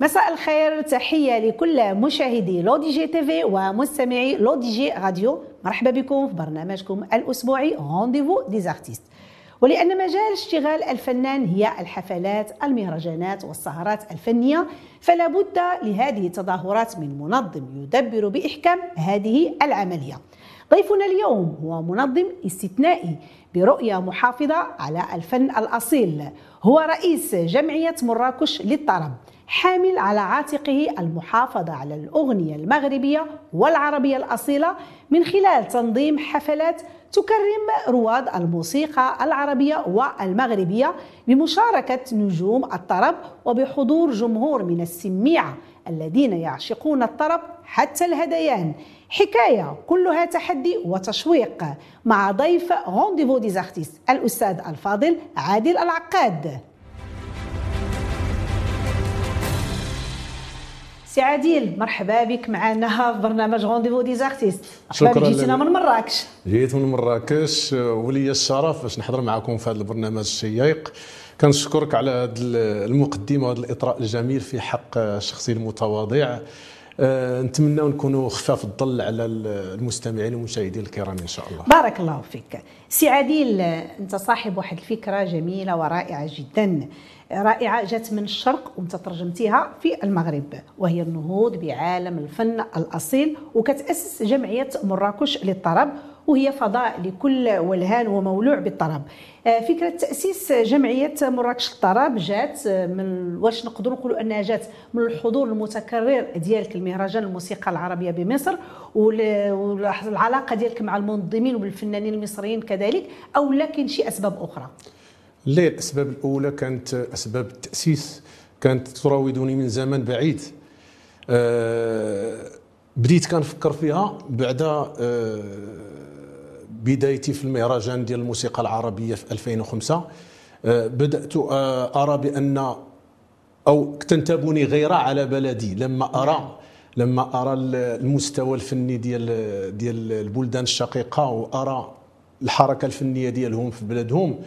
مساء الخير تحية لكل مشاهدي L'ODJ TV ومستمعي L'ODJ Radio. مرحبا بكم في برنامجكم الأسبوعي rendez-vous des artistes ولأن مجال اشتغال الفنان هي الحفلات المهرجانات والسهرات الفنية فلا بد لهذه التظاهرات من منظم يدبر بإحكام هذه العملية. ضيفنا اليوم هو منظم استثنائي برؤية محافظة على الفن الأصيل. هو رئيس جمعية مراكش للطرب حامل على عاتقه المحافظة على الأغنية المغربية والعربية الأصيلة من خلال تنظيم حفلات تكرم رواد الموسيقى العربية والمغربية بمشاركة نجوم الطرب وبحضور جمهور من السميعة الذين يعشقون الطرب حتى الهذيان حكاية كلها تحدي وتشويق مع ضيف rendez-vous des artistes الأستاذ الفاضل عادل العقاد. سي عادل مرحبا بك معنا في برنامج rendez-vous des artistes شكرا جيتنا من مراكش. جيت من مراكش. ولي الشرف باش نحضر معكم في هذا البرنامج الشيق كنشكرك على هذه المقدمة وهذا الإطراء الجميل في حق الشخصي المتواضع. أه نتمنى نكونوا خفاف الظل على المستمعين والمشاهدين الكرام إن شاء الله. بارك الله فيك. سي عادل أنت صاحب واحد الفكرة جميلة ورائعة جدا. رائعة جات من الشرق وأنت ترجمتيها في المغرب وهي النهوض بعالم الفن الأصيل وكتأسس جمعية مراكش للطرب. وهي فضاء لكل ولهان ومولوع بالطرب. فكرة تأسيس جمعية مراكش للطرب جات من واش نقدروا نقولوا أنها جات من الحضور المتكرر ديالك المهرجان الموسيقى العربية بمصر والعلاقة ديالك مع المنظمين والفنانين المصريين كذلك أو لكن شي أسباب أخرى؟ لا الأسباب الأولى كانت أسباب التأسيس كانت تراودني من زمن بعيد. أه بديت كنفكر فيها بعد أه بدايتي في المهرجان ديال الموسيقى العربية في 2005 أه بدأت أرى بأن أو تنتابني غيره على بلدي. لما أرى لما أرى المستوى الفني ديال ديال البلدان الشقيقة وأرى الحركة الفنية ديالهم في بلادهم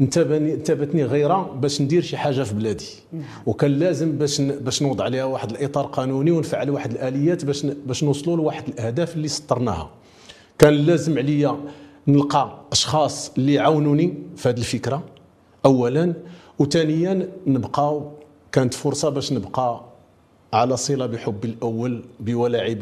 انتابني انتابتني غيره باش ندير شي حاجة في بلادي. نعم. وكان لازم باش باش نوضع عليها واحد الإطار قانوني ونفعل واحد الآليات باش باش نوصلوا لواحد الأهداف اللي سطرناها. كان لازم عليا نلقى أشخاص اللي يعاونوني في هذه الفكرة. اولا وثانيا نبقاو كانت فرصة باش نبقى على صلة بحبي الأول بولعي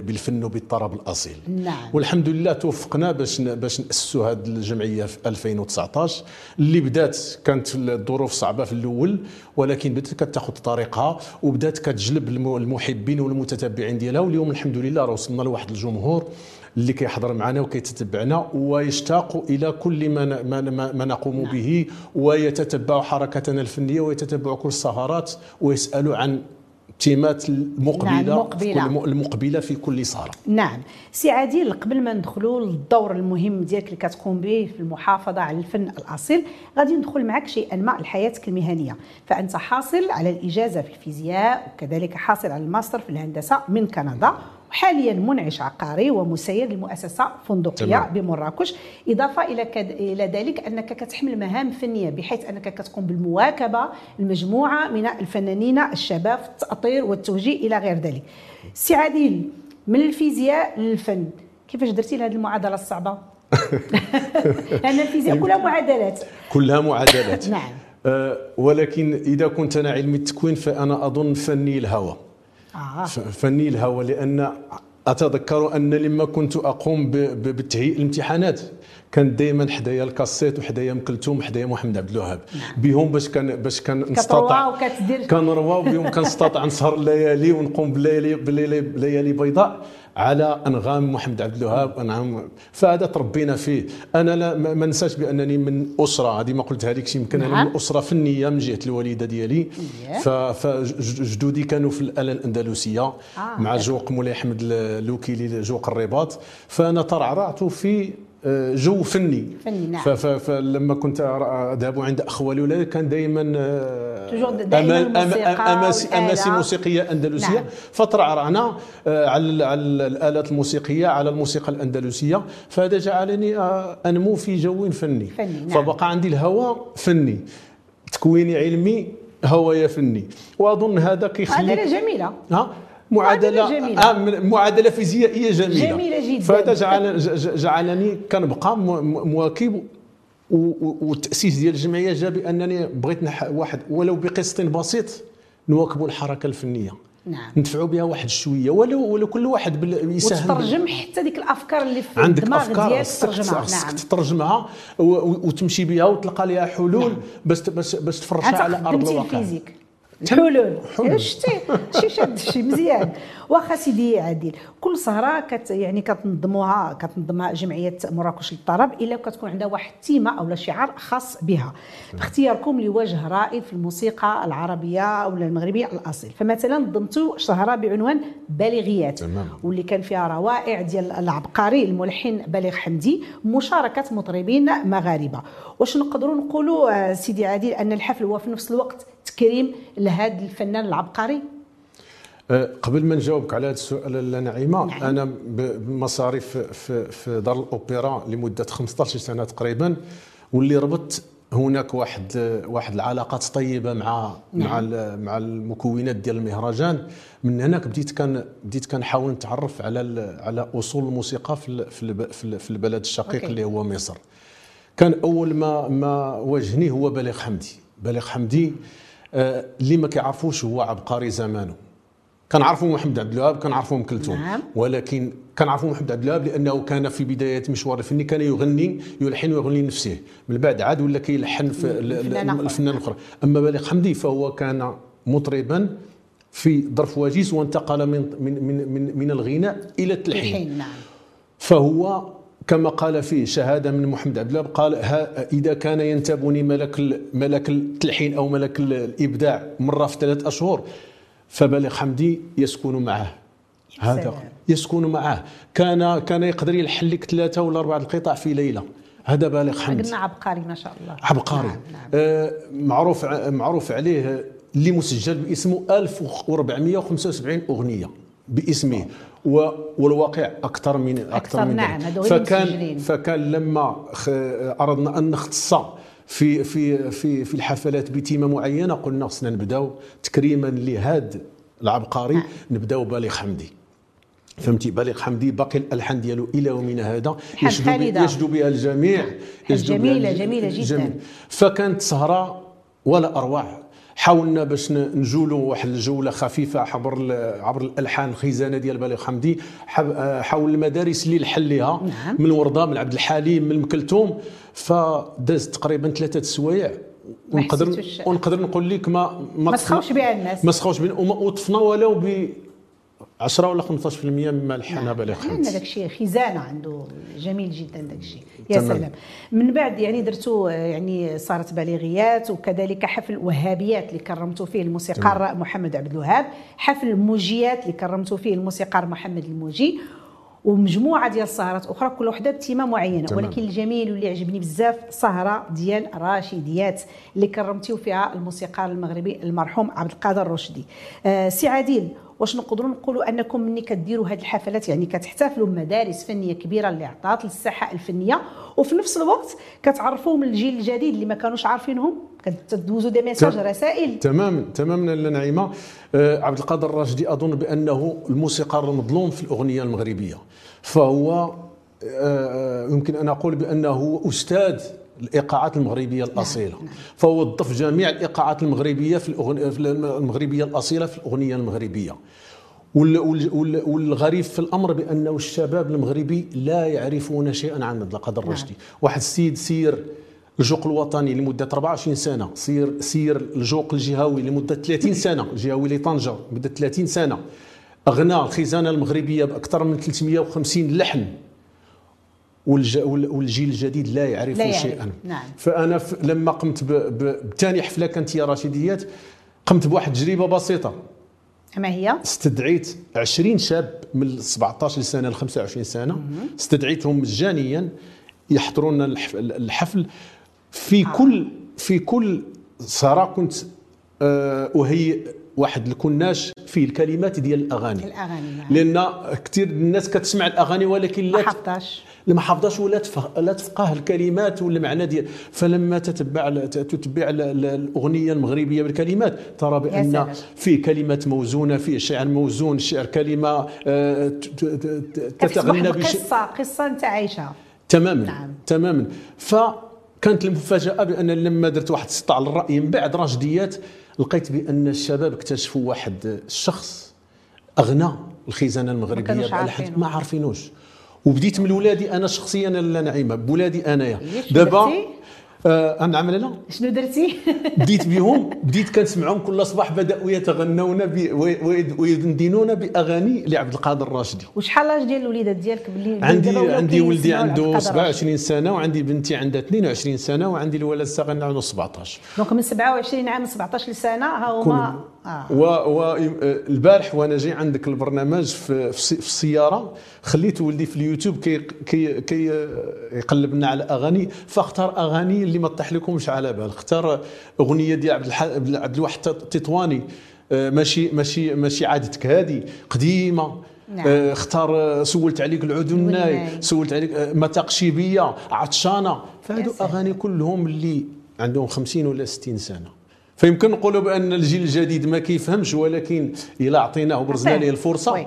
بالفن وبالطرب الأصيل. نعم. والحمد لله توفقنا باش باش نأسسوا هذه الجمعية في 2019 اللي بدات كانت الظروف صعبة في الأول ولكن بدات كتاخذ طريقها وبدات كتجلب المحبين والمتتبعين ديالها. واليوم الحمد لله راه وصلنا لواحد الجمهور اللي كيحضر معنا وكيتتبعنا ويشتاق إلى كل ما ما, ما نقوم نعم. به ويتتبع حركتنا الفنية ويتتبع كل السهرات ويسالوا عن التيمات المقبلة نعم المقبلة. المقبلة في كل صالة. نعم. سي عادل قبل ما ندخلوا للدور المهم ديالك اللي كتقوم به في المحافظة على الفن الأصيل غادي ندخل معك شيئا ما لحياتك المهنيه فأنت حاصل على الإجازة في الفيزياء وكذلك حاصل على الماستر في الهندسة من كندا. وحاليا منعش عقاري ومسير لمؤسسه فندقية تمام. بمراكش إضافة إلى كد... إلى ذلك أنك كتحمل مهام فنية بحيث أنك كتقوم بالمواكبة المجموعة من الفنانين الشباب في التأطير والتوجيه إلى غير ذلك. سي عادل من الفيزياء للفن كيفاش درتي لهذه المعادلة الصعبة؟ لأن الفيزياء كلها معادلات. كلها معادلات. نعم. أه ولكن إذا كنت أنا علمي التكوين فأنا أظن فني الهوى. آه. فني الهوى لأن أتذكر أن لما كنت أقوم بتهيئ الامتحانات كان دائما حدايا الكاسيت وحدايا أم كلثوم وحدايا محمد عبد الوهاب. بهم باش كان باش كان نستطيع كنروا بهم كنستطيع نسهر الليالي ونقوم بليالي بليالي بيضاء. على أنغام محمد عبد الوهاب انغام فهذا تربينا فيه. أنا لا ما ننساش بأنني من أسرة هذه ما قلتها لكش يمكن أنا من اسره فنية من جهة الوالدة ديالي. فجدودي كانوا في الاله الأندلسية آه. مع جوق مولاي احمد الوكيلي جوق الرباط. فأنا ترعرعت في جو فني. فني، نعم. فلما كنت أذهب عند أخوالي ولا كان دائما الموسيقى اماسي موسيقية أندلسية. نعم. فترعرعنا آه، على على الآلات الموسيقية على الموسيقى الأندلسية. فهذا جعلني آه، أنمو في جو فني. فني، نعم. فبقى عندي الهوى فني. تكويني علمي هوايا فني. وأظن هذا كيخليك معادله جميلة. ها؟ معادله معادلة جميلة. آه معادلة فيزيائية جميلة. جميلة جداً. فهذا جعل جعلني كنبقى مواكب والتأسيس ديال الجمعية جاء بأنني بغيت واحد ولو بقسط بسيط نواكبوا الحركة الفنية. نعم. ندفعوا بها واحد شوية. ولو ولو كل واحد يساهم وتترجم حتى ديك الأفكار اللي في عندك الدماغ أفكار ديالك تترجمها خصك نعم. تترجمها و- وتمشي بها وتلقى لها حلول نعم. باش باش تفرجها على أرض الواقع. ال physique. الحلول يا شتي؟ شي شاد شي مزيان. واخا سيدي عادل كل سهره كت يعني كتنظموها كتنظمها جمعية مراكش للطرب إلا كتكون عندها واحد التيمة أو شعار خاص بها. باختياركم لوجه رائد في الموسيقى العربية ولا المغربية الأصيل. فمثلا نظمتوا سهره بعنوان بليغيات تمام. واللي كان فيها روائع ديال العبقري الملحن بليغ حمدي مشاركة مطربين مغاربة. واش نقدروا نقولوا آه، سيدي عادل أن الحفل هو في نفس الوقت تكريم لهذا الفنان العبقري أه، قبل ما نجاوبك على هذا السؤال نعيمة نعم. أنا بمصاريف في, في دار الأوبرا لمدة 15 سنة تقريبا واللي ربطت هناك واحد واحد العلاقات طيبة مع نعم. مع مع المكونات ديال المهرجان من هناك بديت كان بديت كنحاول نتعرف على على أصول الموسيقى في في الب- في ال- في البلد الشقيق أوكي. اللي هو مصر كان أول ما ما واجهني هو بليغ حمدي بليغ حمدي آه، اللي ما كيعرفوش هو عبقري زمانه. كنعرفوا محمد عبد الوهاب كنعرفوا أم كلثوم. نعم. ولكن كنعرفوا محمد عبد الوهاب لأنه كان في بداية مشوار الفني كان يغني يلحن ويغني لنفسه. من بعد عاد ولا كيلحن في ال- ال- الفنان الأخر. أما بليغ حمدي فهو كان مطربا في ظرف وجيز وانتقل من من من من, الغناء إلى التلحين نعم. فهو كما قال فيه شهادة من محمد عبد الله قال ها إذا كان ينتابني ملك ملك التلحين أو ملك ال- الإبداع مرة في ثلاث أشهر فبليغ حمدي يسكن معه. هذا. يسكن معه. كان كان يقدر يلحن لك ثلاثة ولا أربعة القطع في ليلة. هذا بالغ حمدي. قلنا عبقري ما شاء الله. عبقري. نعم نعم. آه معروف معروف عليه اللي مسجل باسمه 1475 أغنية. باسمه والواقع أكثر من أكثر, أكثر، من نعم، ذلك. هذو غير فكان. فكان لما خ- أردنا أن نختص في في في في الحفلات بتيمة معينة قلنا خصنا نبداو تكريما لهذا العبقري نعم. نبداو بالغ حمدي فهمتي بليغ حمدي باقي الألحان ديالو إلى يومنا هذا يجدو بها الجميع الج- جميلة جداً. فكانت سهره ولا اروع حاولنا باش نجولوا واحد الجولة خفيفة عبر عبر الألحان الخزانة ديال بليغ حمدي آه، حول المدارس اللي لحن لها نعم. من وردة من عبد الحليم من ام كلثوم فداز تقريبا ثلاثة السوايع ونقدر ونقدر نقول لك ما ما سخاوش بها الناس. ما سخاوش بنا وما- وطفنا ولو ب 10 ولا 15% مما بليغ لأن حمدي داك الشيء خزانة عنده. جميل جدا داك الشيء. يا تمام. سلام. من بعد يعني درتوا آه، يعني صارت بالغيات وكذلك حفل وهابيات اللي كرمتوا فيه الموسيقار محمد عبد الوهاب حفل موجيات اللي كرمتوا فيه الموسيقار محمد الموجي ومجموعة ديال السهرات أخرى كل وحدة بتيمه معينه تمام. ولكن الجميل واللي عجبني بزاف سهرة ديال راشديات اللي كرمتيو فيها الموسيقار المغربي المرحوم عبد القادر الرشدي آه سي عادل واش نقدروا نقولوا انكم ملي كديروا هذه الحفلات؟ يعني كتحتفلوا بمدارس فنية كبيرة اللي عطات للساحة الفنية وفي نفس الوقت كتعرفوهم الجيل الجديد اللي ما كانوش عارفينهم؟ كتدوزوا دي ميساج رسائل؟ تماما تماما لا نعيمة. آه، عبد القادر الراشدي أظن بأنه الموسيقار المظلوم في الأغنية المغربية. فهو آه، يمكن أن أقول بأنه أستاذ الإيقاعات المغربية الأصيلة. فهو وظف جميع الإيقاعات المغربية في الأغنية في المغربية الأصيلة في الأغنية المغربية. وال- وال- وال- والغريب في الأمر بأنه الشباب المغربي لا يعرفون شيئا عن عبد القادر الرشدي واحد السيد سير الجوق الوطني لمدة 24 سنة سير سير الجوق الجهوي لمدة 30 سنة الجهوي لطنجة لمدة 30 سنة أغنى الخزانة المغربية بأكثر من 350 لحن. والجيل الجديد لا يعرف لا يعرف، شيئا نعم. فأنا ف... لما قمت. بثاني حفلة كانت هي رشيديات قمت بواحد التجربه بسيطة. ما هي؟ استدعيت 20 شاب من 17 سنه ل 25 سنة. استدعيتهم مجانيا يحضروا لنا الحف- الحفل. في كل في كل سهره كنت آه، أهيئ واحد الكناش فيه الكلمات ديال الأغاني. الأغاني نعم. لأن كثير الناس كتسمع الأغاني ولكن ما لا حفظاش لا ما حافظاش ولا تفه... لا تفقه الكلمات ولا المعنى ديال فلما تتبع تتبع ال- ال- الأغنية المغربية بالكلمات ترى بأن. فيه كلمات موزونة فيه شعر موزون شعر كلمة آه، تتغنى بش... قصه قصة أنت عايشها. تماما نعم. تماما. فكانت المفاجأة بأن لما درت واحد استطلاع للرأي من بعد راشديات لقيت بأن الشباب اكتشفوا واحد الشخص أغنى الخزانة المغربية بألحان- عارفينه. ما عارفينوش. وبديت من ولادي أنا شخصيا لا نعيمة بولادي أنايا. دابا آه نعم لا شنو درتي بديت بهم بديت كنسمعهم كل صباح بداوا يتغنون ويدندنون بأغاني لعبد القادر الراشدي وشحال l'âge ديال الوليدات ديالك باللي عندي عندي ولدي عنده العبد القادر الراشد. 27 سنة وعندي بنتي عندها 22 سنة وعندي الولد الصغير عنده 17 donc من 27 عام ل 17 سنه ها هما آه. و والبارح وأنا جاي عندك البرنامج في في السي- في السيارة خليت ولدي في اليوتيوب كي كي كي يقلب لنا على أغاني فاختار أغاني اللي ما طيح لكمش على بال اختار أغنية ديال عبد الح... عبد الواحد التطواني آه، ماشي ماشي ماشي عادتك هذه قديمة نعم. آه، اختار آه، سولت عليك العود الناي. سولت عليك آه، متى قشيبيه عطشانة فهادو. أغاني كلهم اللي عندهم 50 ولا 60 سنة فيمكن نقولوا بأن الجيل الجديد ما كيفهمش ولكن إلا أعطيناه وبرزنا. ليه الفرصة.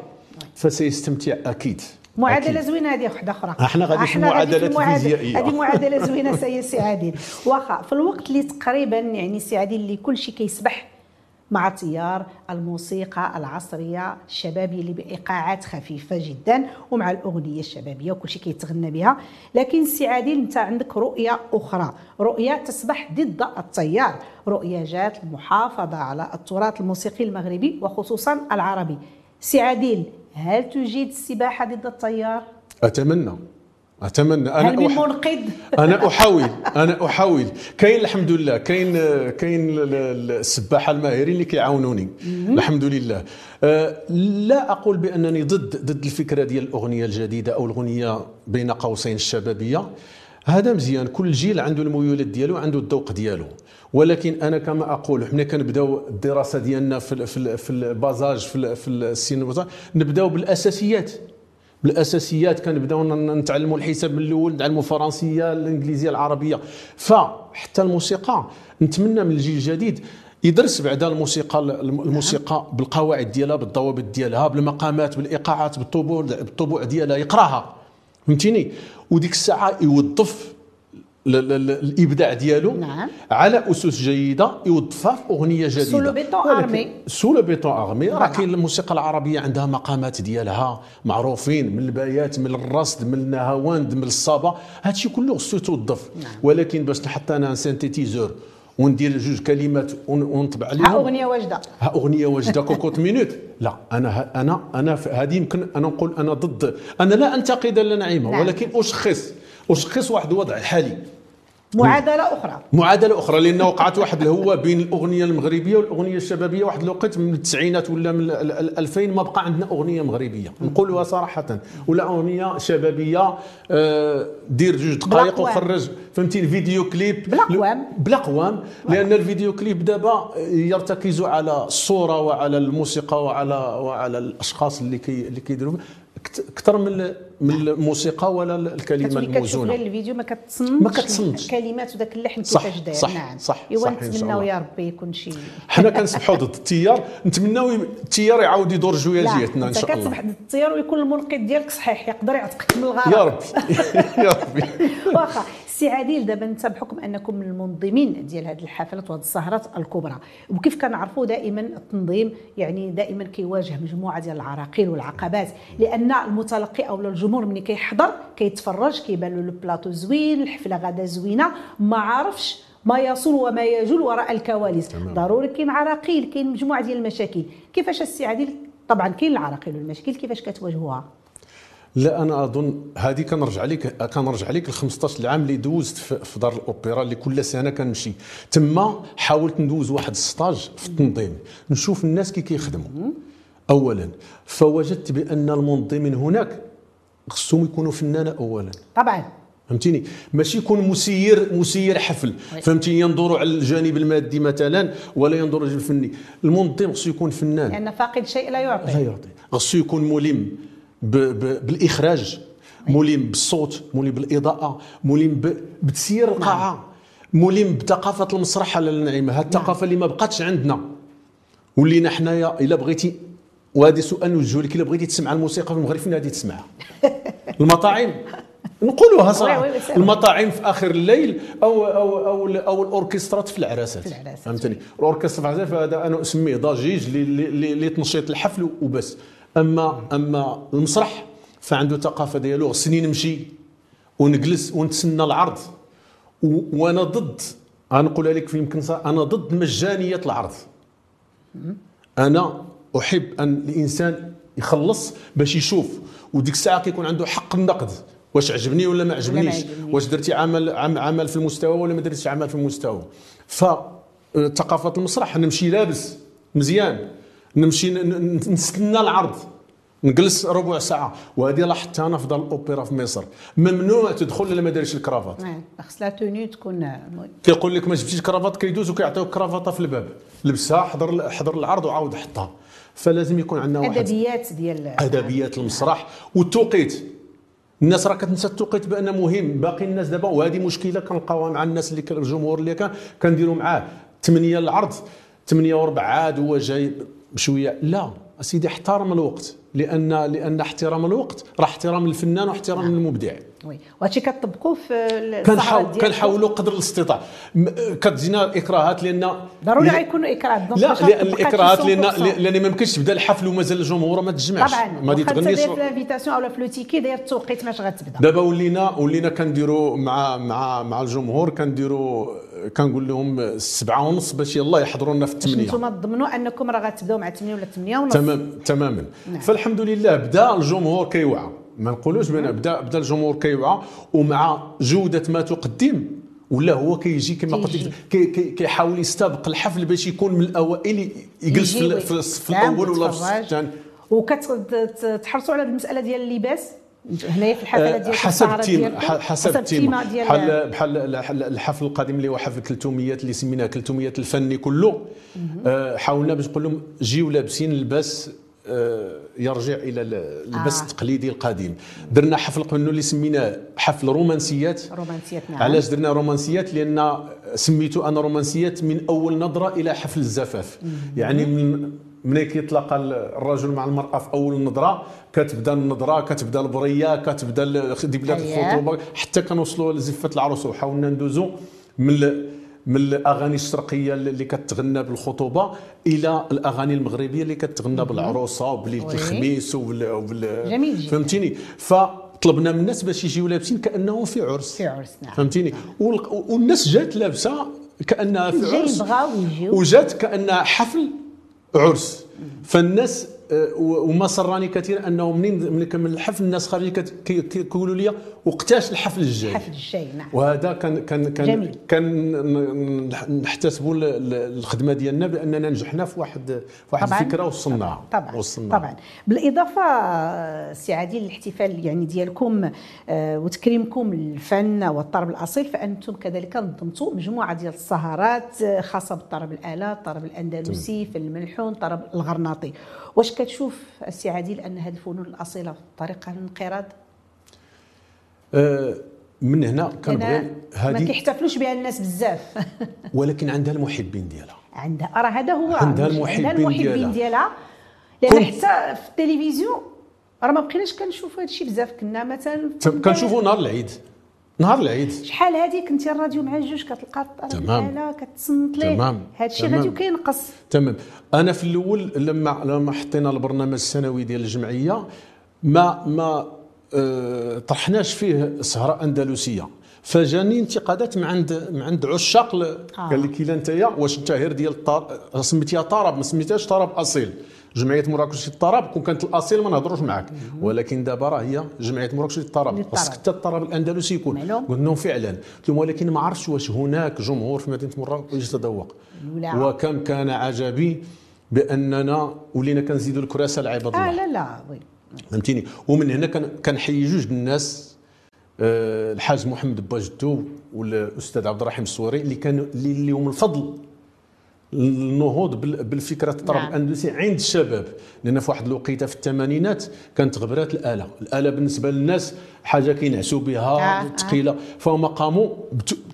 فسيستمتع أكيد معادلة. زوينة هذه وحدة أخرى. أحنا غادي في المعادلة- الفيزيائية. هذه معادلة زوينة سي سي عادل. واخا في الوقت اللي تقريبا يعني سي عادل اللي كل شيء كيسبح مع تيار الموسيقى العصرية الشبابيه اللي بإيقاعات خفيفة جدا ومع الأغنية الشبابية وكل شيء كيتغنى بها. لكن سي عادل أنت عندك رؤية أخرى. رؤية تسبح ضد التيار. رؤية جات المحافظة على التراث الموسيقي المغربي وخصوصا العربي. سي عادل هل تجيد السباحة ضد التيار أتمنى. أتمنى. هل أنا من أح... منقذ أنا أحاول. أنا أحاول. كاين الحمد لله. كاين كاين ال- ال- السباحة الماهرين اللي كيعاونوني. الحمد لله. آه، لا أقول بأنني ضد ضد الفكرة ديال الأغنية الجديدة أو الأغنية بين قوسين الشبابية. هذا مزيان. كل جيل عنده الميولات ديالو عنده الذوق ديالو. ولكن أنا كما أقول حنا كنبداو الدراسة ديالنا في في في البازاج في في السن نبداو بالأساسيات. بالأساسيات كنبداو نتعلموا الحساب من الأول نتعلموا الفرنسية الإنجليزية العربية. فحتى الموسيقى نتمنى من الجيل الجديد يدرس بعدا الموسيقى الموسيقى بالقواعد ديالها بالضوابط ديالها بالمقامات بالإيقاعات بالطبوع بالطبوع ديالها يقراها. فهمتيني؟ وديك الساعة يوظف الإبداع ديالو نعم. على أسس جيدة يوظفها في أغنية جديدة sous le bâton ولكن- أرمي. sous le bâton armé راه. كاين الموسيقى العربية عندها مقامات ديالها معروفين من البيات من الرست من النهاوند من الصبا هادشي كله خصو يتوظف نعم. ولكن باش نحط أنا synthétiseur وندير جوج كلمات ون- ونطبع عليهم ها أغنية واجدة ها أغنية واجدة cocotte-minute لا أنا أنا أنا هذه يمكن أنا نقول أنا ضد أنا لا أنتقد لا نعيمه نعم. ولكن أشخص اشخص واحد الوضع الحالي معادلة أخرى. معادلة أخرى لأن وقعت واحد الهوه بين الأغنية المغربية والأغنية الشبابية. واحد الوقت من التسعينات ولا من ال- ال- ال- 2000 ما بقى عندنا أغنية مغربية. نقولها صراحة. ولا أغنية شبابية آه، دير جوج دقائق. وخرج فهمتي؟ ال vidéo clip. بلا قوام. بلا قوام. لأن ال vidéo clip دابا يرتكز على الصورة وعلى الموسيقى وعلى وعلى الأشخاص اللي كي اللي كيديروا. أكثر من من الموسيقى ولا الكلمة كتشوف الموزونة؟ غير الفيديو ما كتصنتش ما كتصنتش. الكلمات وداك اللحن كيفاش داير. صح، نعم. صح، ايوا نتمناو. يا ربي يكون شي. حنا كنسبحوا ضد التيار. نتمناو التيار يعاود يدور جويه لا جهتنا إن شاء الله. كتسبح ضد التيار ويكون المنقذ ديالك صحيح يقدر يعتقك من الغرق. يا ربي. يا ربي. واخا سي عادل دابا انت بحكم أنكم من المنظمين ديال هذه الحفلات وهذه السهرات الكبرى وكيف كنعرفوا دائما التنظيم يعني دائما كيواجه مجموعة ديال العراقيل والعقبات لأن المتلقي أو الجمهور ملي كيحضر كيتفرج كيبان له البلاطو زوين الحفلة غادا زوينة ما عارفش ما يصل وما يجول وراء الكواليس. تمام. ضروري كاين عراقيل كاين مجموعة ديال المشاكل. كيفاش السي عادل طبعا كاين العراقيل والمشاكل كيفاش كتواجهوها؟ لا أنا أظن هذه كنرجع لك كنرجع لك ل 15 العام اللي دوزت في دار الأوبرا اللي كل سنة كنمشي. تما حاولت ندوز واحد ال stage في التنظيم. نشوف الناس كي كيخدموا. اولا فوجدت بأن المنظمين هناك خصهم يكونوا فنانة اولا. طبعا. فهمتيني؟ ماشي يكون مسير مسير حفل. فهمتيني ينظر على الجانب المادي مثلا ولا ينظر الجانب الفني. المنظم خصو يكون فنان. لأن فاقد شيء لا يعطي. لا يعطي. خصو يكون ملم. بالإخراج. ملم بالصوت ملم بالإضاءة ملم بتسيير القاعه ملم بثقافة المسرح على النعيمه هذه الثقافة اللي ما بقاتش عندنا. ولينا حنايا إلا بغيتي وهذا سؤال نوجهه لك إلا بغيتي تسمع الموسيقى في المغرب فين غادي تسمعها؟ المطاعم؟ نقولوها صراحة. المطاعم في آخر الليل أو أو أو أو الاوركسترات في العراسات. في العراسات. فهمتني؟ الأوركسترا في العراسات هذا أنا أسميه ضجيج لتنشيط الحفل وبس. أما أما المسرح فعنده ثقافة ديالو خصني نمشي ونجلس ونتسنى العرض. وأنا ضد غنقولها لك في يمكن أنا ضد مجانية العرض. أنا أحب أن الإنسان يخلص باش يشوف وديك الساعة كيكون عنده حق النقد. واش عجبني ولا ما عجبنيش؟ واش درتي عمل عمل في المستوى ولا ما درتيش عمل في المستوى؟ فثقافه المسرح نمشي لابس مزيان. نمشي نستنى العرض. نجلس ربع ساعة وهذه لاحظتها أنا في دار الأوبرا في مصر. ممنوع تدخل إلا ما دارش الكرافات. خص لا توني تكون كيقول لك ما جبتيش كرافات كيدوز وكيعطيوك كرافطه في الباب. لبسها حضر حضر العرض وعاود حطها. فلازم يكون عندنا واحد. أدبيات ديال أدبيات المسرح. والتوقيت. الناس راه كتنسى التوقيت بان مهم. باقي الناس دابا وهذه مشكلة كنلقاوها مع الناس اللي الجمهور اللي كان كنديروا معاه. 8 العرض 8 وربع عاد هو جاي بشويه لا سيدي احترم الوقت لأن لأن احترام الوقت راه احترام الفنان واحترام نعم. المبدع. Oui. وهادشي كتطبقوه في كنحاول كنحاولوا قدر الاستطاع. كتجينا الإكراهات لأن ضروري غيكونوا إكراهات لا لأن الإكراهات لأن لأن ما يمكنش تبدا الحفل ومازال الجمهور ما تجمعش. طبعا. ما تغنيش. في ال invitation أو في le ticket داير التوقيت ماش غتبدا. دابا ولينا ولينا كنديروا مع مع مع الجمهور كنديروا كنقول لهم السبعة ونص باش يلا يحضروا لنا في الثمانية أنتم تضمنوا أنكم راه غتبداو مع 8 ولا 8 ونص. تمام تماما. نعم. فالحمد لله بدا الجمهور كيوعى. ما نقولوش بان بدا بدا الجمهور كيوعى ومع جودة ما تقدم ولا هو كيجي كما قلت لك كي كيحاول يستبق الحفل باش يكون من الأوائل يجلس في, في, في الأول ولا في الثاني. وكتحرصوا على المسألة ديال اللباس؟ هنايا في الحفلة ديال حسب ال thème حسب ال thème بحال بحال الحفل القادم اللي هو حفل 300 اللي سميناه 300 الفني كله. آه، حاولنا باش نقول لهم جيو لابسين لباس آه، يرجع إلى اللباس آه. التقليدي القديم. درنا حفل قبل اللي سميناه حفل رومانسيات. رومانسيات نعم. علاش درنا رومانسيات؟ لأن سميته أنا رومانسيات من أول نظرة إلى حفل الزفاف. يعني من ملي كيتلاقى الرجل مع المرأة في أول نظرة كتبدا النظرة كتبدا البرية كتبدا دبلات الخطوبة حتى كنوصلوا لزفة العروس وحاولنا ندوزو من من الأغاني الشرقية اللي كتغنى بالخطوبة إلى الأغاني المغربية اللي كتغنى بالعروسة وبليله الخميس وبال, جميل جدا. فهمتيني؟ فطلبنا من الناس باش يجيو لابسين كانهم في عرس. في عرس نعم. فهمتيني؟ والناس جات لابسة كأنها في عرس وجات كأنها حفل عرس. فالناس آه، وما سراني كثيرا أنه منين من كمل الحفل الناس خارجين كيقولوا لي وقتاش الحفل الجاي. الحفل الجاي نعم. وهذا كان كان كان جميل. كان نحتسبوا الخدمه ديالنا بأننا نجحنا في واحد في واحد طبعًا. الفكرة وصلناها طبعا. وصلنا طبعا. بالإضافة سي عادل الاحتفال يعني ديالكم آه، وتكريمكم للفن والطرب الأصيل فأنتم كذلك نظمتوا مجموعة ديال السهرات آه، خاصة بالطرب الآلة الطرب الأندلسي في الملحون الطرب الغرناطي واش كتشوف السي عادل أن هذه الفنون الأصيلة طريقة للانقراض؟ أه من هنا كنبغي هذه ما كيحتفلوش بها الناس بزاف. ولكن عندها المحبين ديالها. عندها. راه هذا هو. عندها المحبين, عندها المحبين ديالها, لأن حتى في التلفزيون راه ما بقيناش كنشوفوا هذا الشيء بزاف. كنا مثلا كنشوفوا نهار العيد. نهار العيد. شحال هذه كنتي الراديو مع جوج كتلقى تمام. كتصنت ليه. تمام. هذا الشيء غادي كينقص. تمام. أنا في الأول لما لما حطينا البرنامج السنوي ديال الجمعية ما ما طرحناش فيه سهرة أندلسية. فجاني انتقادات من عند من عند عشاق آه. قال لك الا انت واش انت غير ديال سميتيها طرب ما سميتهاش طرب أصيل. جمعية مراكش للطرب كون كانت الأصيل ما نهضروش معك ولكن دابا راه هي جمعية مراكش للطرب. خاصك حتى الطرب الأندلسي يكون. قلت لهم فعلا. قلت لهم ولكن ما عرفتش واش هناك جمهور في مدينة مراكش يتذوق. وكم كان عجبي بأننا ولينا كنزيدوا الكراسة لعباد الله آه لا لا وي. فهمتيني؟ ومن هنا كنحيي جوج الناس آه، الحاج محمد باجدو والأستاذ عبد الرحيم السواري اللي كانوا اللي لهم الفضل. النهوض بالفكرة الطرب نعم. الأندلسي عند الشباب. لأن في واحد الوقيتة في الثمانينات كانت غبرات الآلة. الآلة بالنسبة للناس حاجة كينعسوا بها آه ثقيله آه. فهم قاموا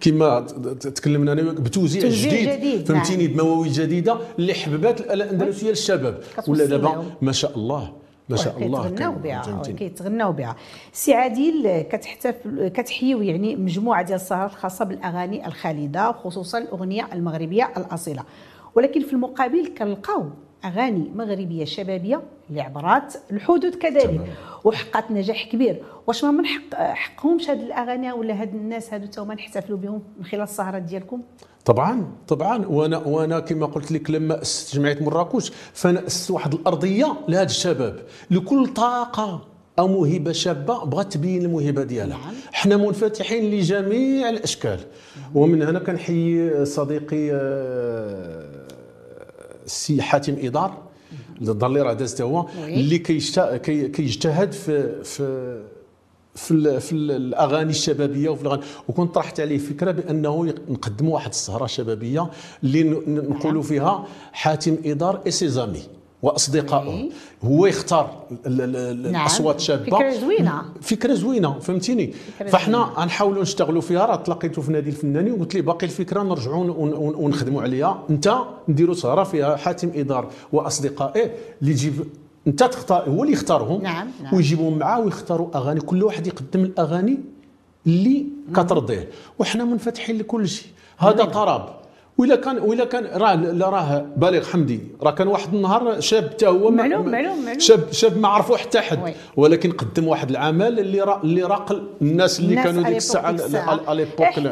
كما تكلمنا أنا بتوزيع جديد, جديد فهمتيني؟ نعم. بمواويل جديدة اللي حببات الآلة الأندلسية للشباب. ولا دابا ما شاء الله. ما شاء الله كيتغناو بها كيتغناو بها. سي عادل كتحتفل كتحيو يعني مجموعة ديال السهرات الخاصة بالأغاني الخالدة خصوصا الأغنية المغربية الأصيلة. ولكن في المقابل كنلقاو أغاني مغربية شبابية اللي عبرات الحدود كذلك وحققت نجاح كبير. واش ما من حق حقهمش هاد الأغاني ولا هاد الناس هادو تا هما نحتفلوا بهم من خلال السهرات ديالكم؟ طبعا طبعا. وأنا وأنا كما قلت لك لما أسست جمعية مراكش فانا اسست واحد الأرضية لهذا الشباب. لكل طاقة أو موهبة شابة بغات تبين الموهبة ديالها. نعم. حنا منفتحين لجميع الأشكال. ومن هنا كنحيي صديقي آه، السي حاتم إدار. اللي راه داز هو اللي كيجتهد في في في في الأغاني الشبابية وفي الأغاني. وكنت طرحت عليه فكرة بأنه نقدموا واحد السهرة شبابية اللي نقولوا فيها حاتم إدار اي سيزامي واصدقائه هو يختار الاصوات نعم. شابة. فكرة زوينة. فكرة زوينة فهمتيني؟ فإحنا غنحاولوا نشتغلوا فيها. راه تلاقيتو في نادي الفنانين وقلت لي باقي الفكرة نرجعوا ونخدموا عليها. أنت نديروا سهرة فيها حاتم إدار واصدقائه اللي يجيب انت تختار هو اللي يختارهم نعم, نعم. ويجيبهم معاه ويختاروا أغاني. كل واحد يقدم الأغاني اللي كترضيه. وحنا منفتحين لكل شيء. هذا طرب. ولا كان ولا كان راه راه بالغ حمدي. راه كان واحد النهار شاب حتى هو معلوم معلوم معلوم. شاب شاب ما عرفوا حتى حد. ولكن قدم واحد العمل اللي را اللي راق الناس اللي الناس كانوا ديك الساعة اليبوك حتى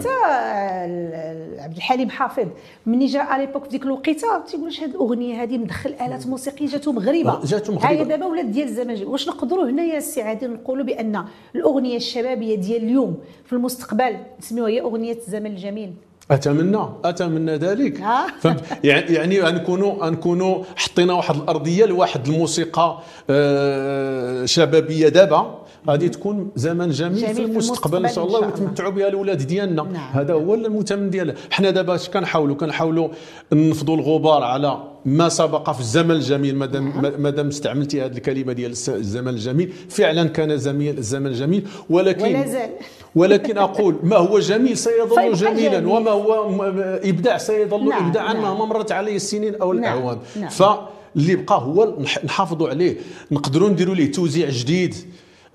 عبد الحليم حافظ ملي جا اليبوك في ديك الوقيتة تيقول هذه الأغنية هذه مدخل آلات موسيقية جاتو مغربه جاتو مغربه هي دابا ولات ديال الزمن واش نقدروا هنايا السي عادل نقولوا بأن الأغنية الشبابية ديال اليوم في المستقبل نسميوها هي أغنية الزمن الجميل. أتمنى أتمنى ذلك. فهمت؟ يعني يعني نكونوا نكونوا حطينا واحد الأرضية لواحد الموسيقى آه، شبابية دابا. غادي تكون زمن جميل, جميل في المستقبل إن شاء الله ويتمتعوا بها الأولاد ديالنا. نعم. هذا هو المتمن ديالنا. حنا دابا اش كنحاولوا؟ كنحاولوا نفضوا الغبار على ما سبق في الزمن الجميل مادام نعم. مادام استعملتي هذه الكلمة ديال الزمن الجميل فعلا كان زميل الزمن الجميل. ولكن ولا زال. ولكن أقول ما هو جميل سيظل جميلا جميل. وما هو إبداع سيظل نعم ابداعا نعم. مهما مرت عليه السنين أو نعم الأعوام. نعم. فاللي بقى هو نحافظوا عليه. نقدروا نديروا ليه توزيع جديد.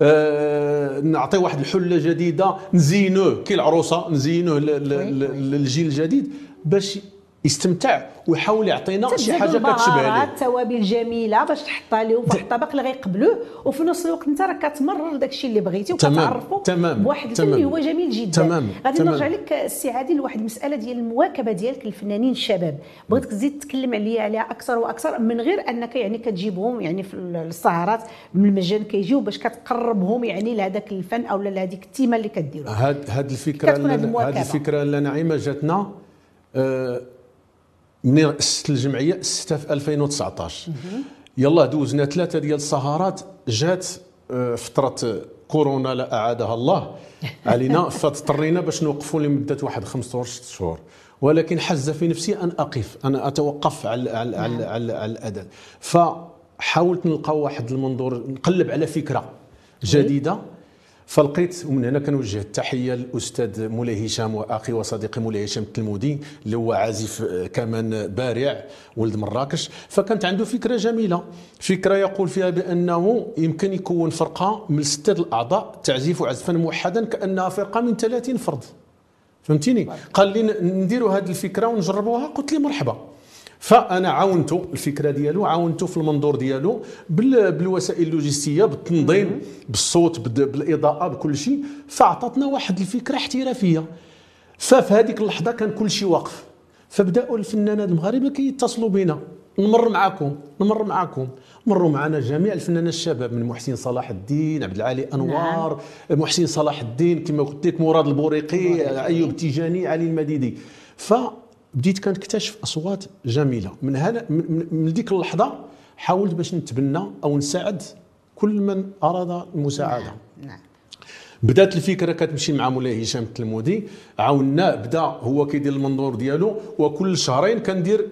آه نعطي واحد الحلة جديدة. نزينوه. كي العروسة نزينوه للجيل الجديد. باش يستمتع ويحاول يعطينا شي حاجة كتشبه عليه التوابل جميله باش تحطها له في الطبق اللي غيقبلوه وفي نفس الوقت انت راك كتمرر داك الشيء اللي بغيتي وكتعرفوا تمام بواحد اللي هو جميل جدا. تمام غادي نرجع لك السي عادل لواحد المسألة ديال المواكبة ديالك للفنانين الشباب. بغيتك تزيد تكلم عليا عليها أكثر وأكثر من غير أنك يعني كتجيبهم يعني في السهرات من المجان كيجيو باش كتقربهم يعني لهذاك الفن أو لهذيك التيمة اللي كديروها. هاد هاد الفكرة هاد الفكرة اللي نعيمة جاتنا. أه منين اسست الجمعية اسستها في 2019 يلا دوزنا ثلاثة ديال السهرات جات آه، فترة كورونا لا أعادها الله. علينا فاضطرينا باش نوقفوا لمدة واحد خمس شهور ست شهور. ولكن حز في نفسي أن أقف أنا أتوقف على على على, نعم. على, على الاذان فحاولت نلقى واحد المنظور نقلب على فكرة جديدة. فلقيت ومن هنا كنوجه التحية للأستاذ مولاي هشام وأخي وصديقي مولاي هشام التلمودي اللي هو عازف آه، كمان بارع ولد مراكش. فكانت عنده فكرة جميلة. فكرة يقول فيها بأنه يمكن يكون فرقة من ستة الأعضاء تعزف عزفا موحدا كأنها فرقة من 30 فرد. فهمتيني؟ قال لي نديروا هذه الفكرة ونجربوها. قلت لي مرحبا. فأنا عاونته الفكرة ديالو عاونته في المنظور ديالو بالوسائل اللوجستية بالتنظيم بالصوت بالإضاءة بكل شيء. فأعطتنا واحد الفكرة احترافية. ففي هذيك اللحظة كان كل شيء واقف. فبدأوا الفنانات المغاربة كيتصلوا بنا نمر معكم نمر معكم. مروا معنا جميع الفنانين الشباب من محسن صلاح الدين عبد العالي أنوار نعم. محسن صلاح الدين كما قلت لك مراد البوريقي أيوب تيجاني علي المديدي. ف بديت كنكتشف أصوات جميلة من هذا من ديك اللحظة حاولت باش نتبنى أو نساعد كل من أراد المساعدة نعم. نعم. بدات الفكرة كتمشي مع مولاي هشام التلمودي عاوناه بدا هو كيدير المنظور ديالو وكل شهرين كندير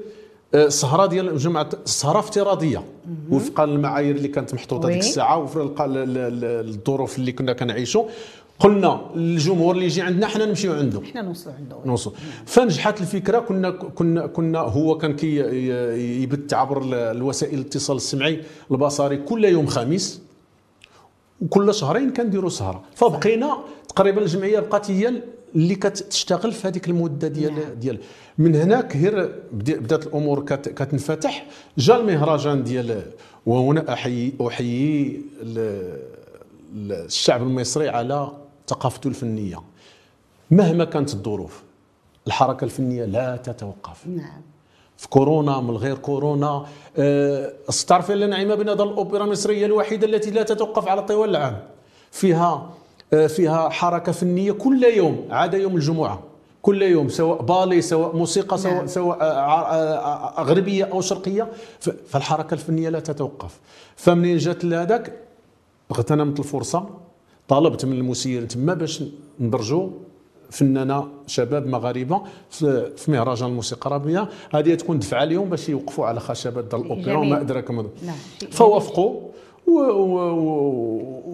آه، سهره ديال جمعه سهره افتراضية. وفقا للمعايير اللي كانت محطوطة ديك. الساعة وفق ال- ال- ال- الظروف اللي كنا كنعيشوا قلنا الجمهور اللي يجي عندنا حنا نمشيو عنده حنا نوصلوا عنده نوصل. فنجحت الفكرة. كنا كنا كنا هو كان كي يبث عبر ال- الوسائل الاتصال السمعي البصري كل يوم خميس وكل شهرين كنديروا سهرة. فبقينا تقريبا الجمعية بقات هي اللي كتشتغل في هذيك المدة ديال نعم. ديال من هناك بدي- بدات الأمور كت- كتنفتح. جا المهرجان ديال وهنا احيي أحيي ال- ال- الشعب المصري على ثقافته الفنية. مهما كانت الظروف الحركة الفنية لا تتوقف. نعم. في كورونا من غير كورونا أه تعرفين لنا نعيمة هذا الأوبرا المصرية الوحيدة التي لا تتوقف على طوال العام. فيها آه، فيها حركة فنية كل يوم عدا يوم الجمعة. كل يوم سواء بالي سواء موسيقى سواء نعم. سواء آه، آه، آه، غربيه أو شرقية. فالحركة الفنية لا تتوقف. فمنين جات لهذاك اغتنمت الفرصة. طلبت من المسير تما باش ندرجوا فنانة شباب مغاربة في مهرجان الموسيقى العربية. هذه تكون دفعة اليوم باش يوقفوا على خشبات دار الأوبرا. وما أدراك ما نعم. فوافقوا.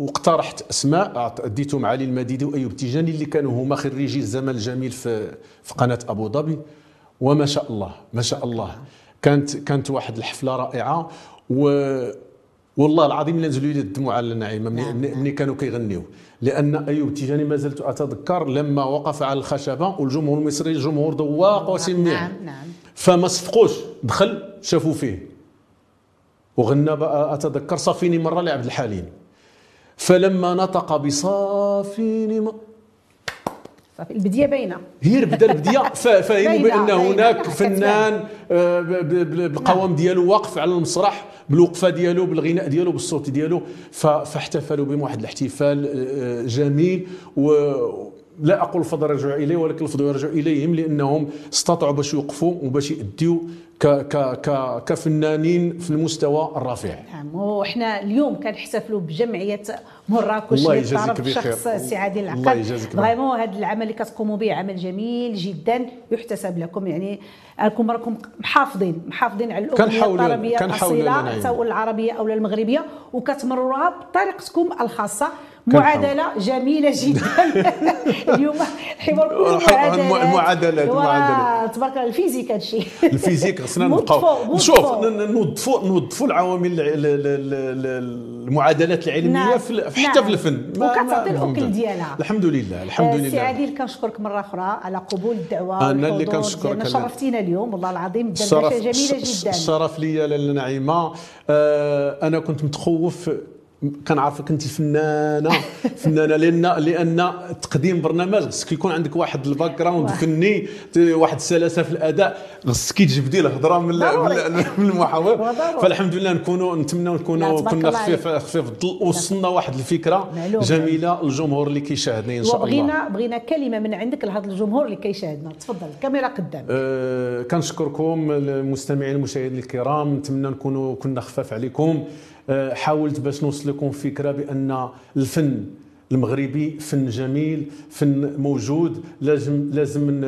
واقترحت أسماء أديتهم علي المديدي وأيوب تيجاني اللي كانوا هما خريجي الزمن الجميل في في قناة أبو ظبي. وما شاء الله ما شاء الله. كانت كانت واحد الحفلة رائعة. و والله العظيم لا نزلوا لي الدموع على النعيمه ملي- نعم، ملي كانوا كيغنيو. لأن أيوب تيجاني ما زلت أتذكر لما وقف على الخشبة والجمهور المصري جمهور ذواق وسميع. نعم نعم. فما صفقوش دخل شافوا فيه. وغنى أتذكر صافيني مرة لعبد الحليم. فلما نطق بصافيني م... صافي البدية باينة. هي بدا البدية. ف- فهموا باينة، بأن هناك. فنان آه، بالقوام ديالو واقف على المسرح بالوقفة ديالو بالغناء ديالو بالصوت ديالو فاحتفلوا بهم واحد الاحتفال آه، جميل و لا أقول الفضل يرجع إليه ولكن الفضل يرجع إليهم لأنهم استطاعوا باش يوقفوا وباش يديوا ك ك ك كفنانين في المستوى الرفيع نعم وحنا اليوم كنحتفلوا بجمعية مراكش الله يجازيك بخير. الشخص سي عادل الله العقاد يجازيك بخير. vraiment هذا العمل اللي كتقوموا به عمل جميل جدا يحتسب لكم يعني راكم راكم محافظين محافظين على الاغنيه الطربيه الأصيلة. سواء العربية أو المغربية وكتمروها بطريقتكم الخاصة. معادلة جميلة جدا اليوم الحوار كله معادلات المعادلات- المعادلات. تبارك الله ال physique هادشي ال physique خصنا نبقاو نوظفوا. شوف ن- نوظفوا نوظفوا العوامل الع- ال- ال- ال- ال- المعادلات العلمية نعم. في نعم. حتى في الفن وكتعطي الحمد لله. ديالها. الحمد لله الحمد سي لله عادل كنشكرك مرة أخرى على قبول الدعوة أنا اللي كنشكرك. شرفتينا اليوم والله العظيم دردشه جميلة جدا الشرف ليا لاله نعيمة آه أنا كنت متخوف كنعرفك انت فنانه فنانة لأن لأن تقديم برنامج خصك يكون عندك واحد ال background. فني واحد السلاسه في الأداء خصك تجبدي الهضرة من. من ال- من المحاور. فالحمد لله نكونوا نتمنوا لا، نكونوا كنا خفيف خفيف الظل وصلنا واحد الفكرة. جميلة الجمهور اللي كيشاهدني إن شاء الله وبغينا بغينا كلمة من عندك لهذا الجمهور اللي كيشاهدنا تفضل الكاميرا قدام أه كنشكركم المستمعين المشاهدين الكرام نتمنى نكونوا كنا خفاف عليكم حاولت باش نوصل لكم فكرة بأن الفن المغربي فن جميل فن موجود لازم لازم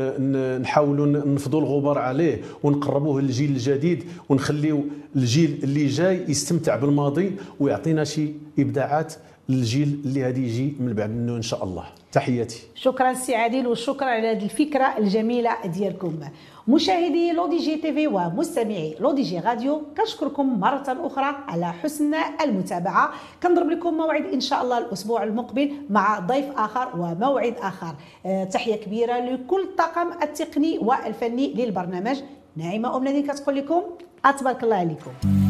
نحاولوا نفضوا الغبار عليه ونقربوه للجيل الجديد ونخليو الجيل اللي جاي يستمتع بالماضي ويعطينا شي إبداعات للجيل اللي غادي يجي من بعد منه إن شاء الله. تحياتي. شكرا سي عادل وشكرا على هذه الفكرة الجميلة ديالكم. مشاهدي L'ODJ TV ومستمعي L'ODJ Radio كنشكركم مرة أخرى على حسن المتابعة. كنضرب لكم موعد إن شاء الله الأسبوع المقبل مع ضيف آخر وموعد آخر. آه، تحية كبيرة لكل الطاقم التقني والفني للبرنامج. نعيمة نادين كتقول لكم تبارك الله عليكم.